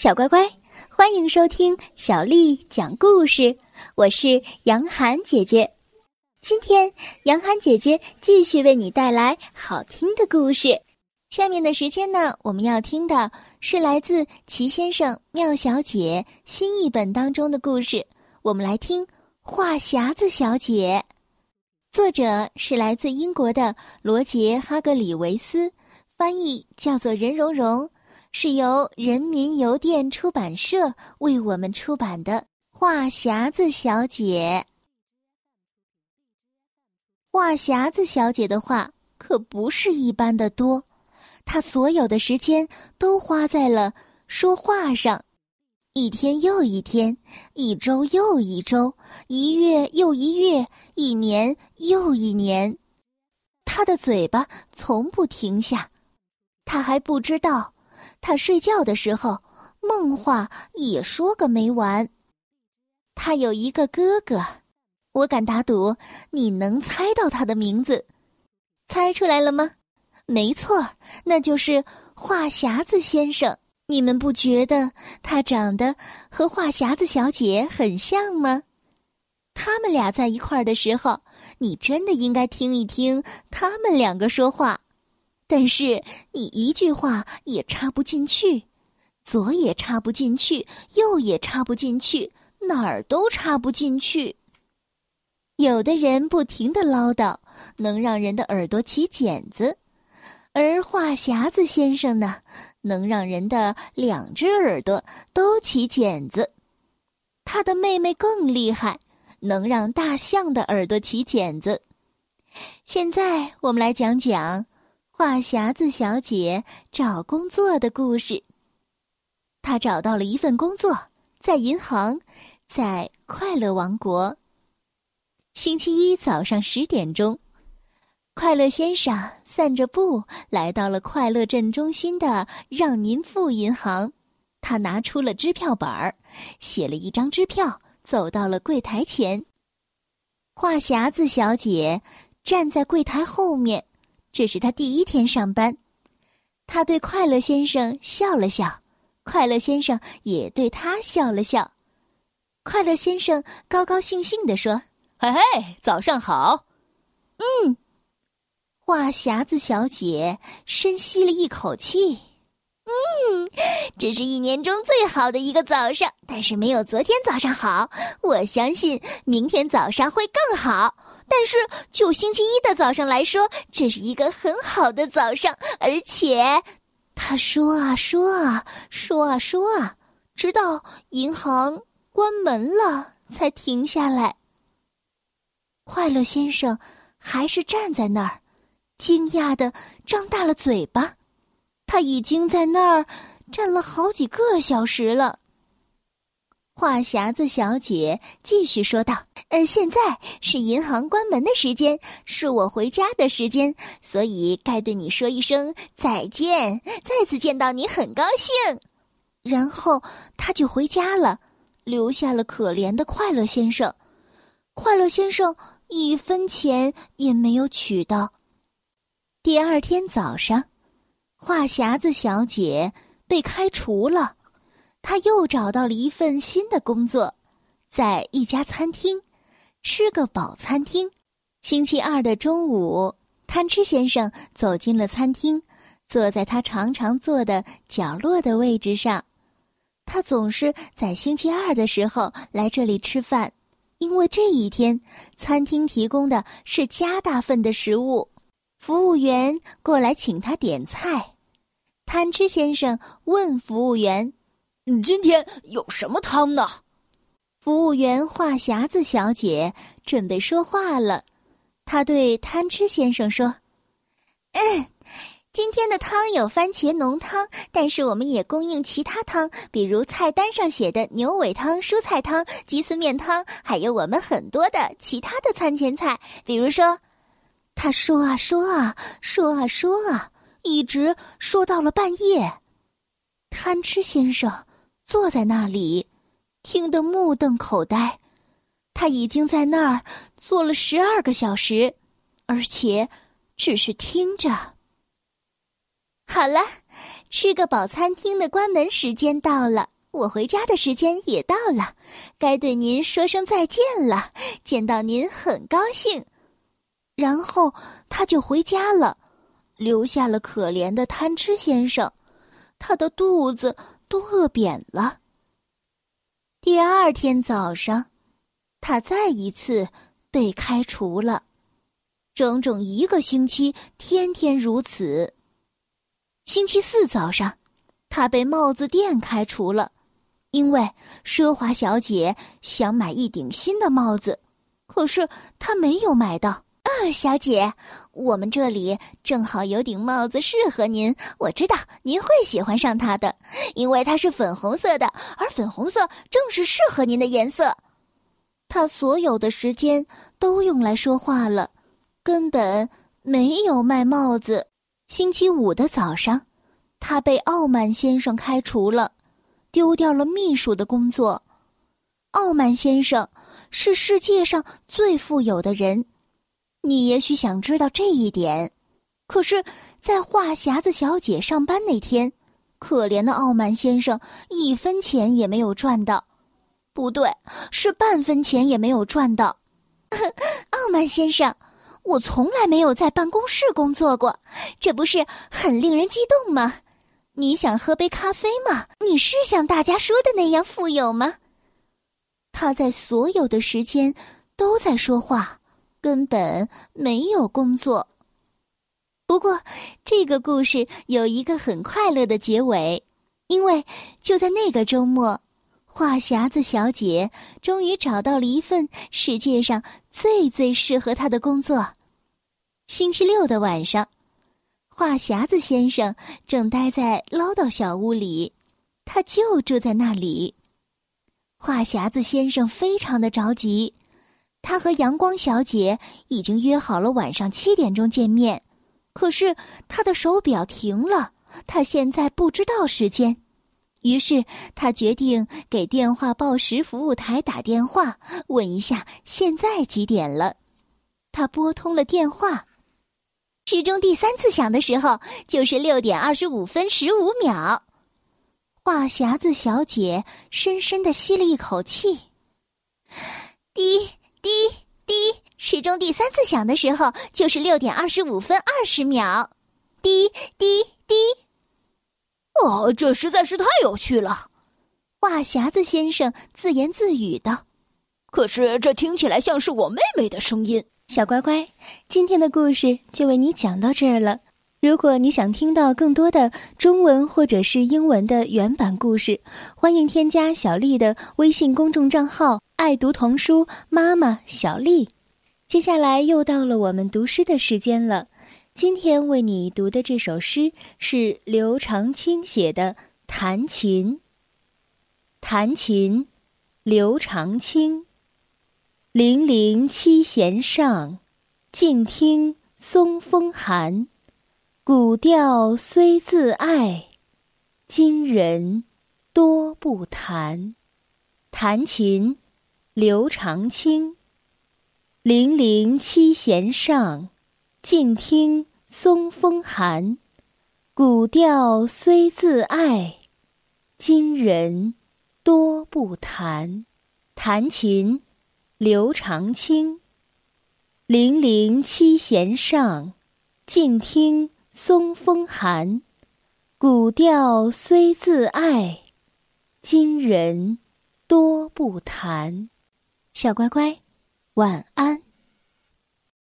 小乖乖，欢迎收听小丽讲故事。我是杨涵姐姐，今天杨涵姐姐继续为你带来好听的故事。下面的时间呢，我们要听的是来自《齐先生妙小姐》新译本当中的故事。我们来听《话匣子小姐》，作者是来自英国的罗杰·哈格里维斯，翻译叫做任蓉蓉。是由人民邮电出版社为我们出版的《话匣子小姐》。话匣子小姐的话可不是一般的多，她所有的时间都花在了说话上，一天又一天，一周又一周，一月又一月，一年又一年，她的嘴巴从不停下，她还不知道。他睡觉的时候，梦话也说个没完。他有一个哥哥，我敢打赌你能猜到他的名字，猜出来了吗？没错，那就是话匣子先生。你们不觉得他长得和话匣子小姐很像吗？他们俩在一块儿的时候，你真的应该听一听他们两个说话。但是你一句话也插不进去，左也插不进去，右也插不进去，哪儿都插不进去。有的人不停的唠叨，能让人的耳朵起茧子；而话匣子先生呢，能让人的两只耳朵都起茧子。他的妹妹更厉害，能让大象的耳朵起茧子。现在我们来讲讲。话匣子小姐找工作的故事。她找到了一份工作，在银行，在快乐王国。星期一早上十点钟，快乐先生散着步来到了快乐镇中心的让您付银行。他拿出了支票本儿，写了一张支票，走到了柜台前。话匣子小姐站在柜台后面。这是他第一天上班，他对快乐先生笑了笑，快乐先生也对他笑了笑。快乐先生高高兴兴地说：“嘿嘿，早上好。”嗯，话匣子小姐深吸了一口气，嗯，这是一年中最好的一个早上，但是没有昨天早上好。我相信明天早上会更好。但是，就星期一的早上来说，这是一个很好的早上。而且，他说啊说啊说啊说啊，直到银行关门了才停下来。快乐先生还是站在那儿，惊讶的张大了嘴巴。他已经在那儿站了好几个小时了。话匣子小姐继续说道：“呃，现在是银行关门的时间，是我回家的时间，所以该对你说一声再见。再次见到你很高兴。”然后他就回家了，留下了可怜的快乐先生。快乐先生一分钱也没有取到。第二天早上，话匣子小姐被开除了。他又找到了一份新的工作，在一家餐厅，吃个饱餐厅。星期二的中午，贪吃先生走进了餐厅，坐在他常常坐的角落的位置上。他总是在星期二的时候来这里吃饭，因为这一天餐厅提供的是加大份的食物。服务员过来请他点菜，贪吃先生问服务员。你今天有什么汤呢？服务员话匣子小姐准备说话了，她对贪吃先生说：“嗯，今天的汤有番茄浓汤，但是我们也供应其他汤，比如菜单上写的牛尾汤、蔬菜汤、鸡丝面汤，还有我们很多的其他的餐前菜。比如说，他说啊说啊说啊说啊，一直说到了半夜。贪吃先生。”坐在那里，听得目瞪口呆。他已经在那儿坐了十二个小时，而且只是听着。好了，吃个饱，餐厅的关门时间到了，我回家的时间也到了，该对您说声再见了。见到您很高兴。”然后他就回家了，留下了可怜的贪吃先生，他的肚子都饿扁了。第二天早上，他再一次被开除了，整整一个星期，天天如此。星期四早上，他被帽子店开除了，因为奢华小姐想买一顶新的帽子，可是他没有买到。啊，小姐，我们这里正好有顶帽子适合您，我知道您会喜欢上它的，因为它是粉红色的，而粉红色正是适合您的颜色。他所有的时间都用来说话了，根本没有卖帽子。星期五的早上，他被傲慢先生开除了，丢掉了秘书的工作。傲慢先生是世界上最富有的人。你也许想知道这一点，可是，在话匣子小姐上班那天，可怜的傲慢先生一分钱也没有赚到，不对，是半分钱也没有赚到。傲慢先生，我从来没有在办公室工作过，这不是很令人激动吗？你想喝杯咖啡吗？你是像大家说的那样富有吗？他在所有的时间都在说话。根本没有工作。不过，这个故事有一个很快乐的结尾，因为就在那个周末，话匣子小姐终于找到了一份世界上最最适合她的工作。星期六的晚上，话匣子先生正待在唠叨小屋里，他就住在那里。话匣子先生非常的着急。他和阳光小姐已经约好了晚上七点钟见面，可是他的手表停了，他现在不知道时间。于是他决定给电话报时服务台打电话，问一下现在几点了。他拨通了电话，时钟第三次响的时候，就是六点二十五分十五秒。话匣子小姐深深的吸了一口气，滴。滴滴，时钟第三次响的时候，就是六点二十五分二十秒。滴滴滴，哦，这实在是太有趣了，话匣子先生自言自语道。可是这听起来像是我妹妹的声音。小乖乖，今天的故事就为你讲到这儿了。如果你想听到更多的中文或者是英文的原版故事，欢迎添加小丽的微信公众账号。爱读童书，妈妈小丽。接下来又到了我们读诗的时间了。今天为你读的这首诗是刘长卿写的《弹琴》。弹琴，刘长卿。零零七弦上，静听松风寒。古调虽自爱，今人多不弹。弹琴。刘长卿，零零七弦上，静听松风寒。古调虽自爱，今人多不弹。弹琴，刘长卿。零零七弦上，静听松风寒。古调虽自爱，今人多不弹。小乖乖，晚安。